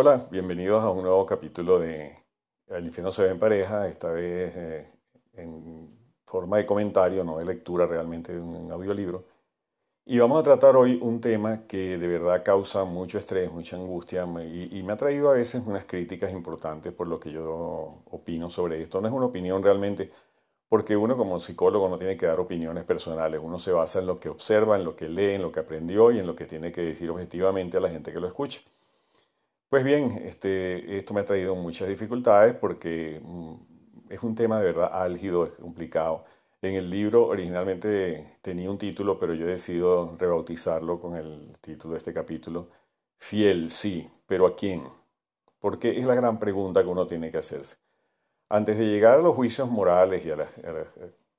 Hola, bienvenidos a un nuevo capítulo de El infierno se ve en pareja, esta vez eh, en forma de comentario, no de lectura realmente de un audiolibro. Y vamos a tratar hoy un tema que de verdad causa mucho estrés, mucha angustia y, y, me ha traído a veces unas críticas importantes por lo que yo opino sobre esto. No es una opinión realmente, porque uno como psicólogo no tiene que dar opiniones personales, uno se basa en lo que observa, en lo que lee, en lo que aprendió y en lo que tiene que decir objetivamente a la gente que lo escucha. Pues bien, este, esto me ha traído muchas dificultades porque mm, es un tema de verdad álgido, es complicado. En el libro originalmente tenía un título, pero yo he decidido rebautizarlo con el título de este capítulo, Fiel, sí, pero ¿a quién? Porque es la gran pregunta que uno tiene que hacerse. Antes de llegar a los juicios morales y a, los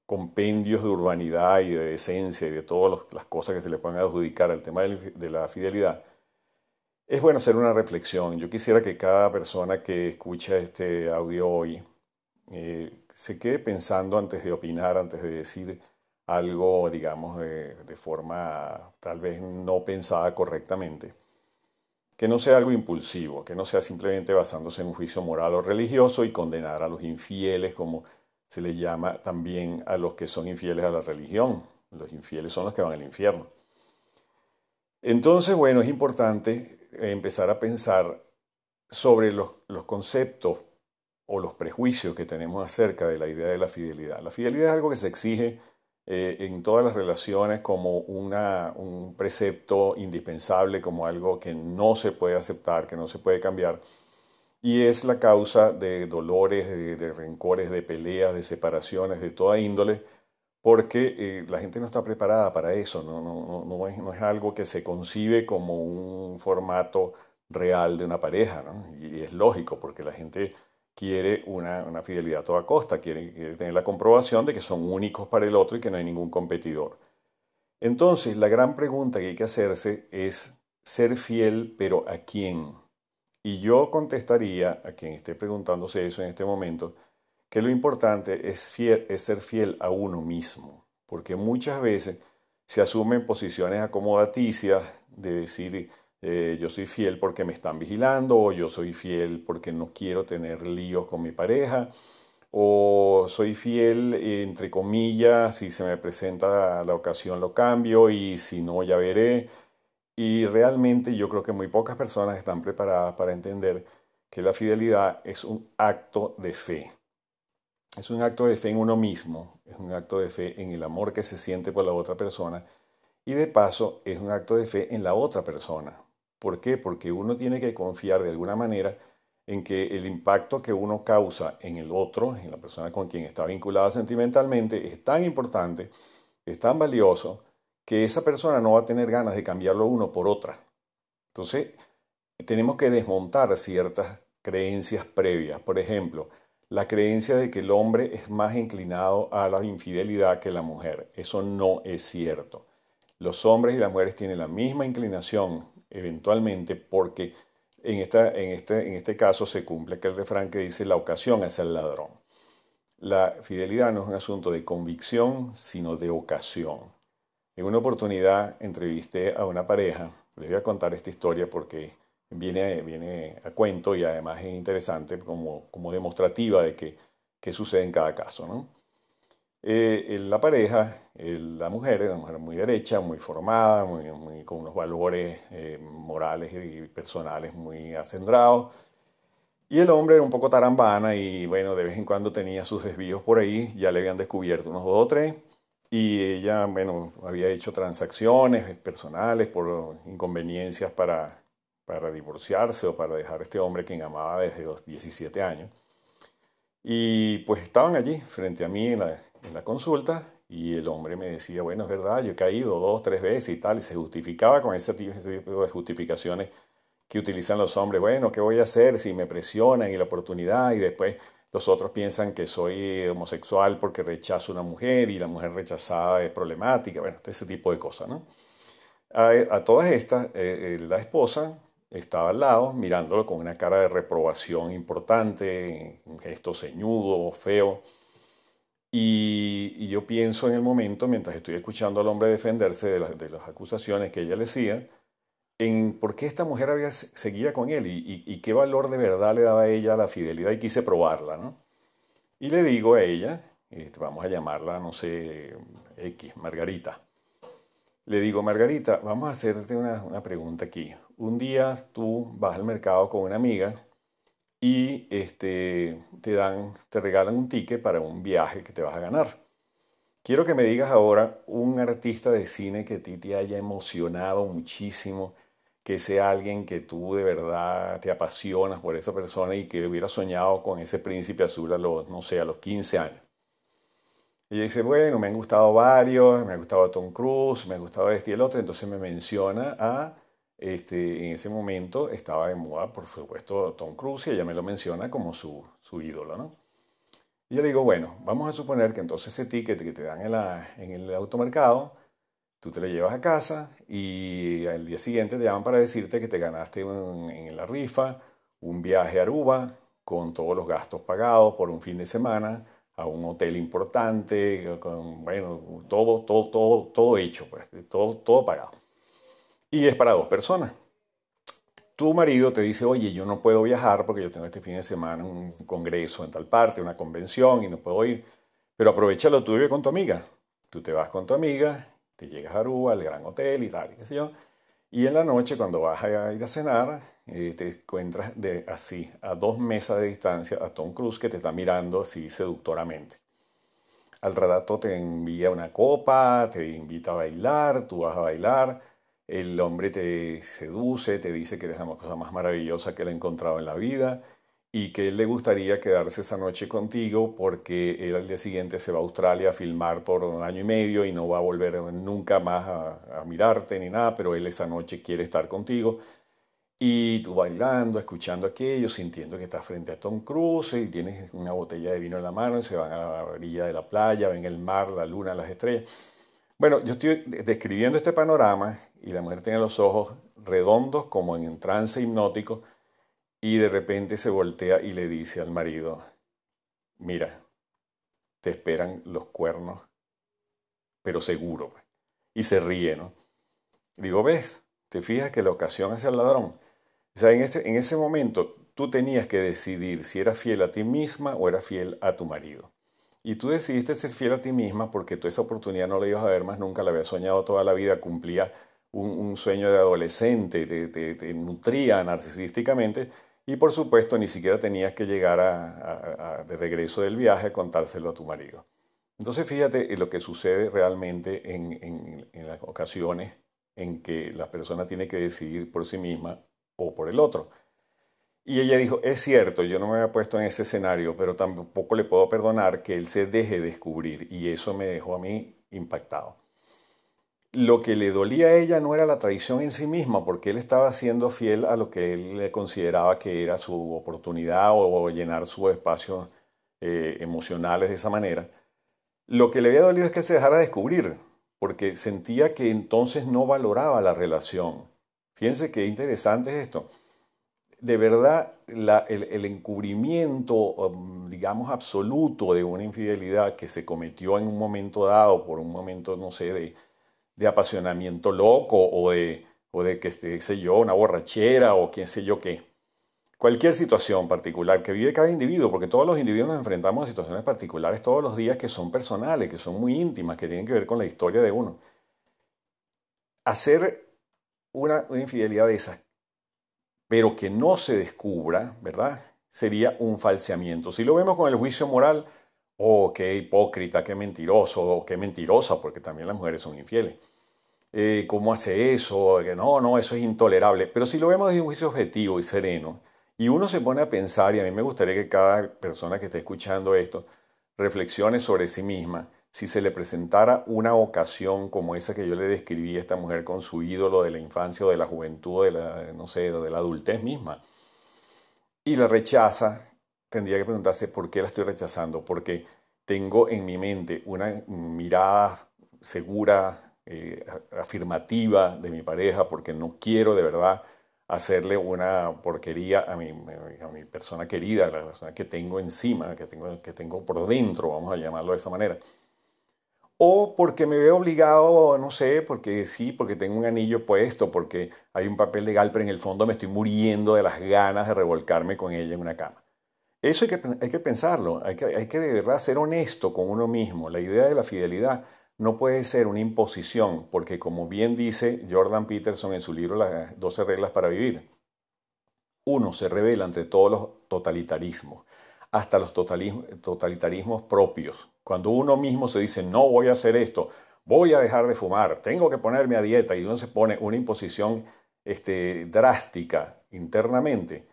compendios de urbanidad y de decencia y de todas las cosas que se le puedan adjudicar al tema de la fidelidad, es bueno hacer una reflexión. Yo quisiera que cada persona que escucha este audio hoy eh, se quede pensando antes de opinar, antes de decir algo, digamos, de, de, forma tal vez no pensada correctamente. Que no sea algo impulsivo, que no sea simplemente basándose en un juicio moral o religioso y condenar a los infieles, como se les llama también a los que son infieles a la religión. Los infieles son los que van al infierno. Entonces, bueno, es importante empezar a pensar sobre los, conceptos o los prejuicios que tenemos acerca de la idea de la fidelidad. La fidelidad es algo que se exige eh, en todas las relaciones como un precepto indispensable, como algo que no se puede aceptar, que no se puede cambiar. Y es la causa de dolores, de rencores, de peleas, de separaciones, de toda índole, porque eh, la gente no está preparada para eso, no, no, no, es, no, es, algo que se concibe como un formato real de una pareja, y es lógico, porque la gente quiere una, una fidelidad a toda costa, quiere, quiere, tener la comprobación de que son únicos para el otro y que no hay ningún competidor. Entonces, la gran pregunta que hay que hacerse es ser fiel, pero ¿a quién? Y yo contestaría a quien esté preguntándose eso en este momento, que lo importante es, ser fiel a uno mismo, porque muchas veces se asumen posiciones acomodaticias de decir eh, yo soy fiel porque me están vigilando, o yo soy fiel porque no quiero tener líos con mi pareja, o soy fiel, entre comillas, si se me presenta la ocasión lo cambio y si no ya veré. Y realmente yo creo que muy pocas personas están preparadas para entender que la fidelidad es un acto de fe es un acto de fe en uno mismo, es un acto de fe en el amor que se siente por la otra persona y de paso es un acto de fe en la otra persona. ¿Por qué? Porque uno tiene que confiar de alguna manera en que el impacto que uno causa en el otro, en la persona con quien está vinculada sentimentalmente, es tan importante, es tan valioso, que esa persona no va a tener ganas de cambiarlo uno por otra. Entonces, tenemos que desmontar ciertas creencias previas. Por ejemplo, la creencia de que el hombre es más inclinado a la infidelidad que la mujer. Eso no es cierto. Los hombres y las mujeres tienen la misma inclinación eventualmente porque en, esta, en, este, en este caso se cumple aquel refrán que dice la ocasión es el ladrón. La fidelidad no es un asunto de convicción, sino de ocasión. En una oportunidad entrevisté a una pareja, les voy a contar esta historia porque viene, viene a cuento y además es interesante como, como demostrativa de que, qué sucede en cada caso. ¿no? Eh, la pareja, la mujer, era una mujer muy derecha, muy formada, muy, con unos valores eh, morales y personales muy acendrados. Y el hombre era un poco tarambana y bueno, de vez en cuando tenía sus desvíos por ahí, ya le habían descubierto unos dos o tres. Y ella, bueno, había hecho transacciones personales por inconveniencias para para divorciarse o para dejar a este hombre que amaba desde los 17 años. Y pues estaban allí frente a mí en la, consulta y el hombre me decía, bueno, es verdad, yo he caído dos, tres veces y tal, y se justificaba con ese tipo, de justificaciones que utilizan los hombres, bueno, ¿qué voy a hacer si me presionan y la oportunidad y después los otros piensan que soy homosexual porque rechazo a una mujer y la mujer rechazada es problemática, bueno, ese tipo de cosas, ¿no? A, todas estas, eh, eh, la esposa estaba al lado, mirándolo con una cara de reprobación importante, un gesto ceñudo, feo. Y, yo pienso en el momento, mientras estoy escuchando al hombre defenderse de, las acusaciones que ella le hacía, en por qué esta mujer había, seguía con él y, qué valor de verdad le daba a ella la fidelidad y quise probarla, ¿no? Y le digo a ella, este, vamos a llamarla, no sé, X, Margarita. Le digo, Margarita, vamos a hacerte una, una pregunta aquí. Un día tú vas al mercado con una amiga y este, te dan, te regalan un ticket para un viaje que te vas a ganar. Quiero que me digas ahora un artista de cine que a ti te haya emocionado muchísimo, que sea alguien que tú de verdad te apasionas por esa persona y que hubiera soñado con ese príncipe azul a los, no sé, a los 15 años. Y dice, bueno, me han gustado varios, me ha gustado Tom Cruise, me ha gustado este y el otro, entonces me menciona a este, en ese momento estaba de moda, por supuesto, Tom Cruise y ella me lo menciona como su, su ídolo, ¿no? Y yo le digo, bueno, vamos a suponer que entonces ese ticket que te dan en, la, en el automercado, tú te lo llevas a casa y al día siguiente te llaman para decirte que te ganaste en la rifa un viaje a Aruba con todos los gastos pagados por un fin de semana a un hotel importante, con, bueno, todo, todo, todo, todo hecho, pues, todo, todo pagado y es para dos personas. Tu marido te dice, oye, yo no puedo viajar porque yo tengo este fin de semana un congreso en tal parte, una convención y no puedo ir, pero aprovechalo tú y con tu amiga. Tú te vas con tu amiga, te llegas a Aruba, al gran hotel y tal, qué sé yo, y en la noche cuando vas a ir a cenar, eh, te encuentras de así, a dos mesas de distancia, a Tom Cruise que te está mirando así seductoramente. Al rato te envía una copa, te invita a bailar, tú vas a bailar, el hombre te seduce, te dice que eres la cosa más maravillosa que él ha encontrado en la vida y que él le gustaría quedarse esa noche contigo porque él al día siguiente se va a Australia a filmar por un año y medio y no va a volver nunca más a, mirarte ni nada, pero él esa noche quiere estar contigo. Y tú bailando, escuchando aquello, sintiendo que estás frente a Tom Cruise y tienes una botella de vino en la mano y se van a la orilla de la playa, ven el mar, la luna, las estrellas. Bueno, yo estoy describiendo este panorama y la mujer tiene los ojos redondos como en trance hipnótico y de repente se voltea y le dice al marido, mira, te esperan los cuernos, pero seguro. Pues". Y se ríe, ¿no? digo, ¿ves? ¿Te fijas que la ocasión hace al ladrón? O en, este, en ese momento tú tenías que decidir si eras fiel a ti misma o eras fiel a tu marido. Y tú decidiste ser fiel a ti misma porque tú esa oportunidad no la ibas a ver más nunca, la habías soñado toda la vida, cumplía un, sueño de adolescente, te, nutría narcisísticamente y por supuesto ni siquiera tenías que llegar de regreso del viaje a contárselo a tu marido. Entonces fíjate en lo que sucede realmente en, en las ocasiones en que la persona tiene que decidir por sí misma o por el otro. Y ella dijo, es cierto, yo no me había puesto en ese escenario, pero tampoco le puedo perdonar que él se deje descubrir. Y eso me dejó a mí impactado. Lo que le dolía a ella no era la traición en sí misma, porque él estaba siendo fiel a lo que él consideraba que era su oportunidad o, llenar sus espacios eh, emocionales de esa manera. Lo que le había dolido es que se dejara descubrir, porque sentía que entonces no valoraba la relación. Fíjense qué interesante es esto de verdad el, encubrimiento, um, digamos, absoluto de una infidelidad que se cometió en un momento dado, por un momento, no sé, de, apasionamiento loco o de, o de que, qué sé yo, una borrachera o quién sé yo qué. Cualquier situación particular que vive cada individuo, porque todos los individuos nos enfrentamos a situaciones particulares todos los días que son personales, que son muy íntimas, que tienen que ver con la historia de uno. Hacer una, una infidelidad de esas pero que no se descubra, ¿verdad? Sería un falseamiento. Si lo vemos con el juicio moral, oh, qué hipócrita, qué mentiroso, o qué mentirosa, porque también las mujeres son infieles. Eh, ¿Cómo hace eso? No, no, eso es intolerable. Pero si lo vemos desde un juicio objetivo y sereno, y uno se pone a pensar, y a mí me gustaría que cada persona que esté escuchando esto reflexione sobre sí misma, si se le presentara una ocasión como esa que yo le describí a esta mujer con su ídolo de la infancia o de la juventud, o de la, no sé, de la adultez misma, y la rechaza, tendría que preguntarse por qué la estoy rechazando, porque tengo en mi mente una mirada segura, eh, afirmativa de mi pareja, porque no quiero de verdad hacerle una porquería a mi, a mi persona querida, a la persona que tengo encima, que tengo, que tengo por dentro, vamos a llamarlo de esa manera o porque me veo obligado, no sé, porque sí, porque tengo un anillo puesto, porque hay un papel legal, pero en el fondo me estoy muriendo de las ganas de revolcarme con ella en una cama. Eso hay que, hay que pensarlo, hay que, hay que de verdad ser honesto con uno mismo. La idea de la fidelidad no puede ser una imposición, porque como bien dice Jordan Peterson en su libro Las 12 reglas para vivir, uno se revela ante todos los totalitarismos, hasta los totalitarismos propios. Cuando uno mismo se dice, no voy a hacer esto, voy a dejar de fumar, tengo que ponerme a dieta, y uno se pone una imposición este, drástica internamente,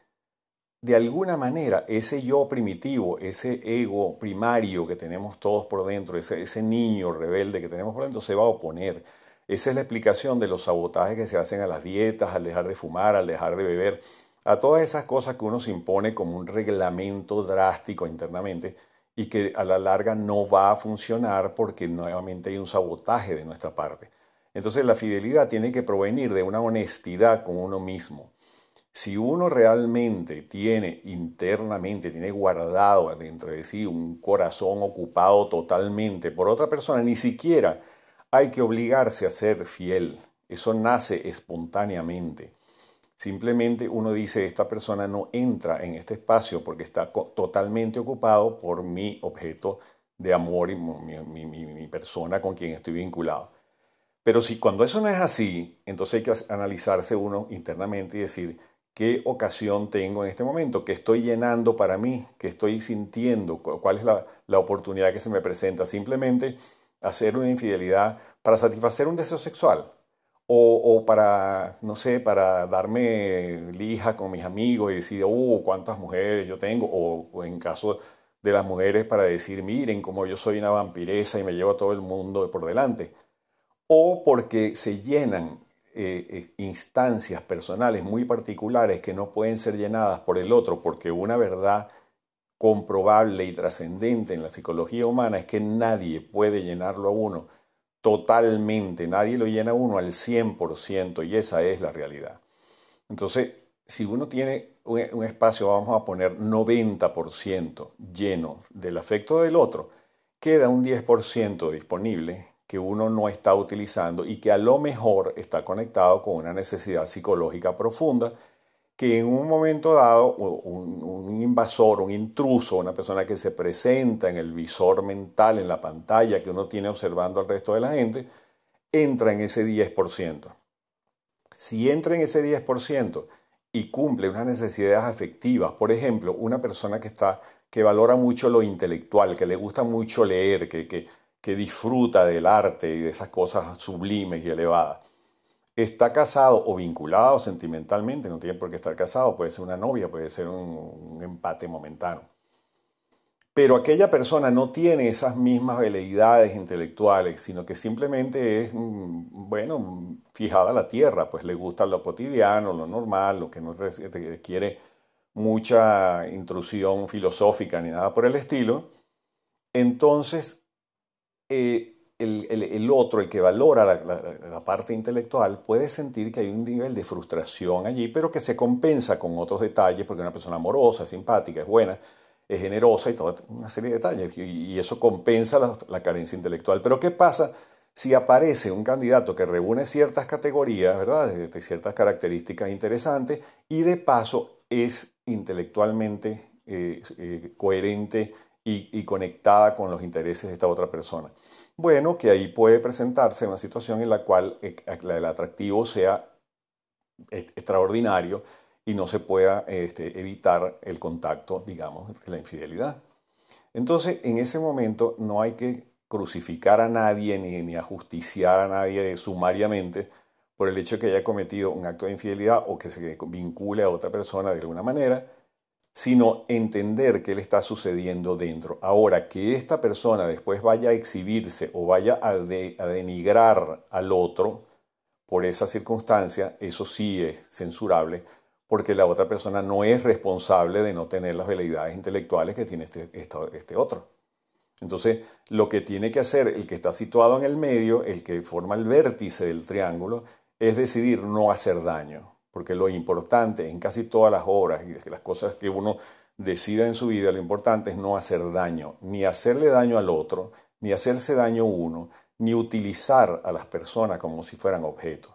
de alguna manera ese yo primitivo, ese ego primario que tenemos todos por dentro, ese, ese, niño rebelde que tenemos por dentro, se va a oponer. Esa es la explicación de los sabotajes que se hacen a las dietas, al dejar de fumar, al dejar de beber, a todas esas cosas que uno se impone como un reglamento drástico internamente y que a la larga no va a funcionar porque nuevamente hay un sabotaje de nuestra parte. Entonces la fidelidad tiene que provenir de una honestidad con uno mismo. Si uno realmente tiene internamente, tiene guardado dentro de sí un corazón ocupado totalmente por otra persona, ni siquiera hay que obligarse a ser fiel. Eso nace espontáneamente. Simplemente uno dice, esta persona no entra en este espacio porque está totalmente ocupado por mi objeto de amor y mi, persona con quien estoy vinculado. Pero si cuando eso no es así, entonces hay que analizarse uno internamente y decir, ¿qué ocasión tengo en este momento? ¿Qué estoy llenando para mí? ¿Qué estoy sintiendo? ¿Cuál es la, la oportunidad que se me presenta? Simplemente hacer una infidelidad para satisfacer un deseo sexual o, para, no sé, para darme lija con mis amigos y decir, oh, cuántas mujeres yo tengo, o, en caso de las mujeres para decir, miren cómo yo soy una vampiresa y me llevo a todo el mundo por delante, o porque se llenan eh, eh, instancias personales muy particulares que no pueden ser llenadas por el otro, porque una verdad comprobable y trascendente en la psicología humana es que nadie puede llenarlo a uno totalmente, nadie lo llena uno al 100% y esa es la realidad. Entonces, si uno tiene un espacio, vamos a poner 90% lleno del afecto del otro, queda un 10% disponible que uno no está utilizando y que a lo mejor está conectado con una necesidad psicológica profunda que en un momento dado un, invasor, un intruso, una persona que se presenta en el visor mental, en la pantalla que uno tiene observando al resto de la gente, entra en ese 10%. Si entra en ese 10% y cumple unas necesidades afectivas, por ejemplo, una persona que, está, que valora mucho lo intelectual, que le gusta mucho leer, que, que disfruta del arte y de esas cosas sublimes y elevadas, está casado o vinculado sentimentalmente, no tiene por qué estar casado, puede ser una novia, puede ser un, empate momentáneo. Pero aquella persona no tiene esas mismas veleidades intelectuales, sino que simplemente es, mm, bueno, fijada a la tierra, pues le gusta lo cotidiano, lo normal, lo que no requiere mucha intrusión filosófica ni nada por el estilo. Entonces, eh, el, otro, el que valora la, parte intelectual, puede sentir que hay un nivel de frustración allí, pero que se compensa con otros detalles, porque una persona amorosa, simpática, es buena, es generosa y toda una serie de detalles, y, eso compensa la, carencia intelectual. Pero ¿qué pasa si aparece un candidato que reúne ciertas categorías, ¿verdad? Ciertas características interesantes, y de paso es intelectualmente eh, eh, coherente y conectada con los intereses de esta otra persona? Bueno, que ahí puede presentarse una situación en la cual eh, el atractivo sea extraordinario y no se pueda este, evitar el contacto, digamos, de la infidelidad. Entonces, en ese momento no hay que crucificar a nadie ni, ni ajusticiar a nadie sumariamente por el hecho de que haya cometido un acto de infidelidad o que se vincule a otra persona de alguna manera, sino entender qué le está sucediendo dentro. Ahora, que esta persona después vaya a exhibirse o vaya a, denigrar al otro por esa circunstancia, eso sí es censurable, porque la otra persona no es responsable de no tener las veleidades intelectuales que tiene este, este otro. Entonces, lo que tiene que hacer el que está situado en el medio, el que forma el vértice del triángulo, es decidir no hacer daño porque lo importante en casi todas las obras y las cosas que uno decida en su vida, lo importante es no hacer daño, ni hacerle daño al otro, ni hacerse daño uno, ni utilizar a las personas como si fueran objetos.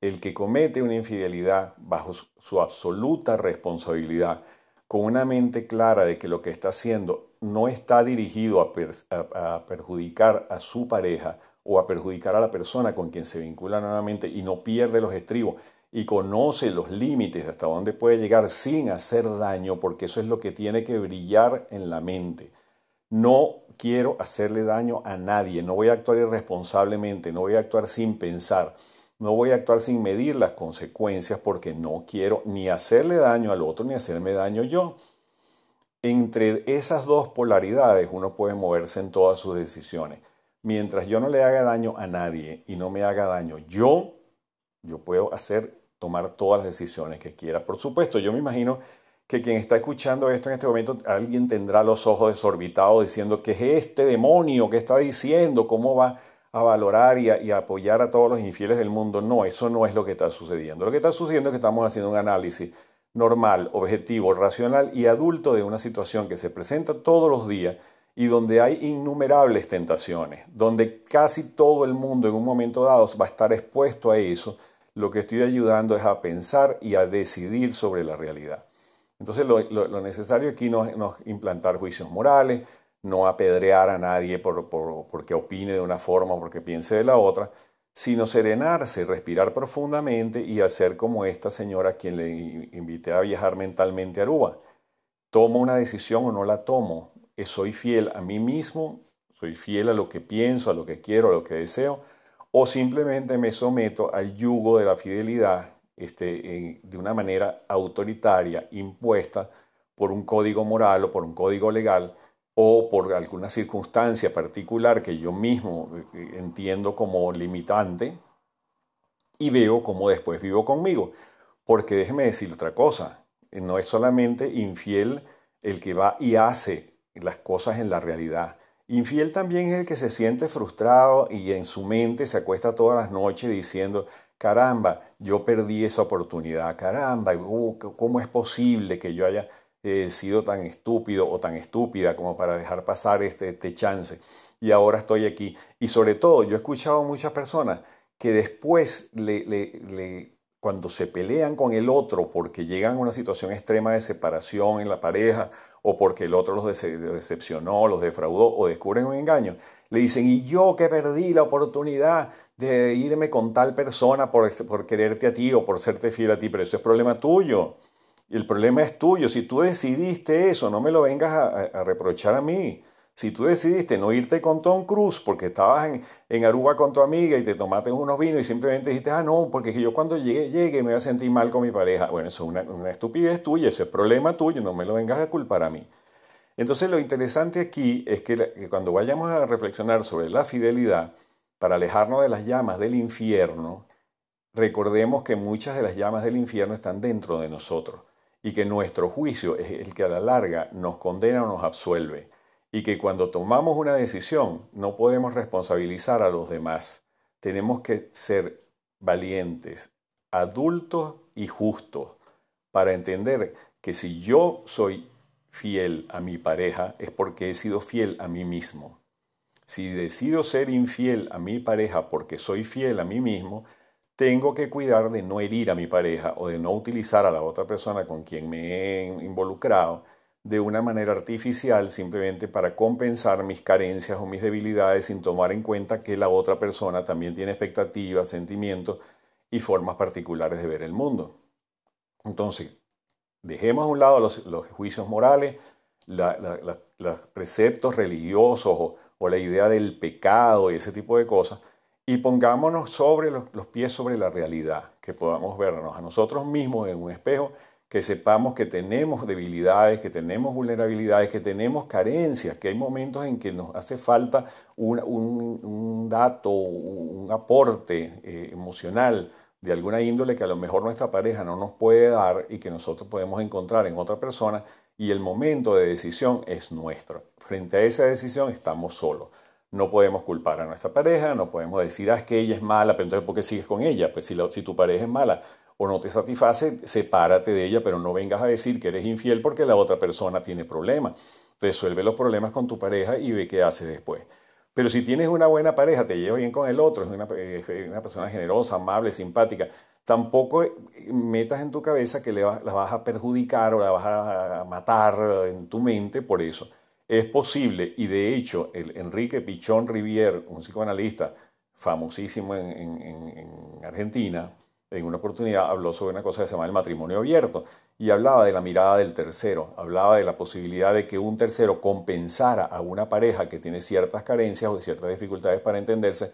El que comete una infidelidad bajo su absoluta responsabilidad, con una mente clara de que lo que está haciendo no está dirigido a, perjudicar a su pareja o a perjudicar a la persona con quien se vincula nuevamente y no pierde los estribos y conoce los límites hasta dónde puede llegar sin hacer daño, porque eso es lo que tiene que brillar en la mente. No quiero hacerle daño a nadie, no voy a actuar irresponsablemente, no voy a actuar sin pensar, no voy a actuar sin medir las consecuencias porque no quiero ni hacerle daño al otro ni hacerme daño yo. Entre esas dos polaridades uno puede moverse en todas sus decisiones. Mientras yo no le haga daño a nadie y no me haga daño yo, yo puedo hacer, tomar todas las decisiones que quiera. Por supuesto, yo me imagino que quien está escuchando esto en este momento, alguien tendrá los ojos desorbitados diciendo que es este demonio que está diciendo, cómo va a valorar y, apoyar a todos los infieles del mundo. No, eso no es lo que está sucediendo. Lo que está sucediendo es que estamos haciendo un análisis normal, objetivo, racional y adulto de una situación que se presenta todos los días y donde hay innumerables tentaciones, donde casi todo el mundo en un momento dado va a estar expuesto a eso, lo que estoy ayudando es a pensar y a decidir sobre la realidad. Entonces lo, necesario aquí no, es implantar juicios morales, no apedrear a nadie por, porque opine de una forma o porque piense de la otra, sino serenarse, respirar profundamente y hacer como esta señora quien le invité a viajar mentalmente a Aruba. ¿Tomo una decisión o no la tomo? ¿Soy fiel a mí mismo? ¿Soy fiel a lo que pienso, a lo que quiero, a lo que deseo? ¿O simplemente me someto al yugo de la fidelidad este, de una manera autoritaria, impuesta por un código moral o por un código legal o por alguna circunstancia particular que yo mismo eh, entiendo como limitante y veo cómo después vivo conmigo. Porque déjeme decir otra cosa, no es solamente infiel el que va y hace las cosas en la realidad. Infiel también es el que se siente frustrado y en su mente se acuesta todas las noches diciendo, caramba, yo perdí esa oportunidad, caramba, uh, ¿cómo es posible que yo haya eh, sido tan estúpido o tan estúpida como para dejar pasar este, este chance? Y ahora estoy aquí. Y sobre todo, yo he escuchado a muchas personas que después, cuando se pelean con el otro porque llegan a una situación extrema de separación en la pareja o porque el otro los decepcionó, los defraudó o descubren un engaño, le dicen, y yo que perdí la oportunidad de irme con tal persona por, este, quererte a ti o por serte fiel a ti, pero eso es problema tuyo. El problema es tuyo. Si tú decidiste eso, no me lo vengas a, reprochar a mí. Si tú decidiste no irte con Tom Cruise porque estabas en, en, Aruba con tu amiga y te tomaste unos vinos y simplemente dijiste, ah, no, porque yo cuando llegue, llegue me voy a sentir mal con mi pareja. Bueno, eso es una, estupidez tuya, eso es problema tuyo, no me lo vengas a culpar a mí. Entonces lo interesante aquí es que cuando vayamos a reflexionar sobre la fidelidad, para alejarnos de las llamas del infierno, recordemos que muchas de las llamas del infierno están dentro de nosotros y que nuestro juicio es el que a la larga nos condena o nos absuelve y que cuando tomamos una decisión no podemos responsabilizar a los demás. Tenemos que ser valientes, adultos y justos para entender que si yo soy fiel a mi pareja es porque he sido fiel a mí mismo. Si decido ser infiel a mi pareja porque soy fiel a mí mismo, tengo que cuidar de no herir a mi pareja o de no utilizar a la otra persona con quien me he involucrado de una manera artificial simplemente para compensar mis carencias o mis debilidades sin tomar en cuenta que la otra persona también tiene expectativas, sentimientos y formas particulares de ver el mundo. Entonces, dejemos a un lado los, juicios morales, los preceptos religiosos o, o la idea del pecado y ese tipo de cosas, y pongámonos sobre los, pies sobre la realidad, que podamos vernos a nosotros mismos en un espejo, que sepamos que tenemos debilidades, que tenemos vulnerabilidades, que tenemos carencias, que hay momentos en que nos hace falta un, dato, un aporte eh, emocional de alguna índole que a lo mejor nuestra pareja no nos puede dar y que nosotros podemos encontrar en otra persona y el momento de decisión es nuestro. Frente a esa decisión estamos solos. No podemos culpar a nuestra pareja, no podemos decir, ah, es que ella es mala, pero entonces ¿por qué sigues con ella? Pues si, si tu pareja es mala o no te satisface, sepárate de ella, pero no vengas a decir que eres infiel porque la otra persona tiene problemas. Resuelve los problemas con tu pareja y ve qué hace después. Pero si tienes una buena pareja, te llevas bien con el otro, es una, persona generosa, amable, simpática, tampoco metas en tu cabeza que le la vas a perjudicar o la vas a matar en tu mente por eso. Es posible, y de hecho, el Enrique Pichón Rivier, un psicoanalista famosísimo en Argentina, en una oportunidad habló sobre una cosa que se llama el matrimonio abierto y hablaba de la mirada del tercero, hablaba de la posibilidad de que un tercero compensara a una pareja que tiene ciertas carencias o ciertas dificultades para entenderse,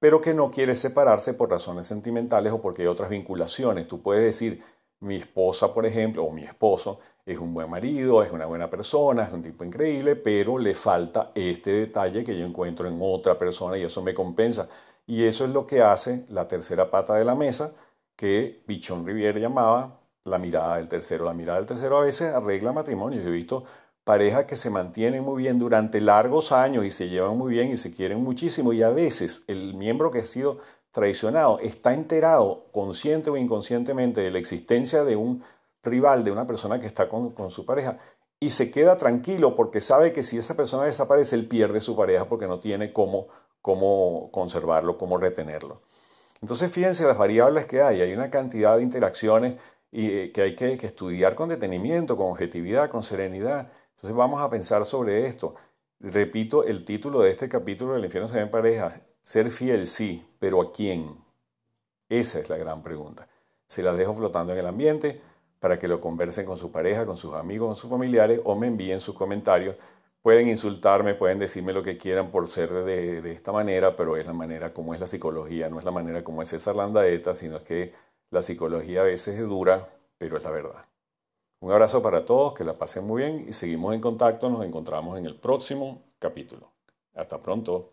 pero que no quiere separarse por razones sentimentales o porque hay otras vinculaciones. Tú puedes decir, mi esposa, por ejemplo, o mi esposo, es un buen marido, es una buena persona, es un tipo increíble, pero le falta este detalle que yo encuentro en otra persona y eso me compensa. Y eso es lo que hace la tercera pata de la mesa, que Bichon Rivière llamaba la mirada del tercero. La mirada del tercero a veces arregla matrimonios. Yo he visto parejas que se mantienen muy bien durante largos años y se llevan muy bien y se quieren muchísimo y a veces el miembro que ha sido traicionado está enterado consciente o inconscientemente de la existencia de un rival, de una persona que está con, su pareja y se queda tranquilo porque sabe que si esa persona desaparece, él pierde su pareja porque no tiene cómo, cómo conservarlo, cómo retenerlo. Entonces fíjense las variables que hay, hay una cantidad de interacciones y, eh, que hay que, estudiar con detenimiento, con objetividad, con serenidad. Entonces vamos a pensar sobre esto. Repito el título de este capítulo del infierno se ve en pareja, ser fiel sí, pero ¿a quién? Esa es la gran pregunta. Se la dejo flotando en el ambiente para que lo conversen con su pareja, con sus amigos, con sus familiares o me envíen sus comentarios Pueden insultarme, pueden decirme lo que quieran por ser de, esta manera, pero es la manera como es la psicología, no es la manera como es César Landaeta, sino que la psicología a veces es dura, pero es la verdad. Un abrazo para todos, que la pasen muy bien y seguimos en contacto, nos encontramos en el próximo capítulo. Hasta pronto.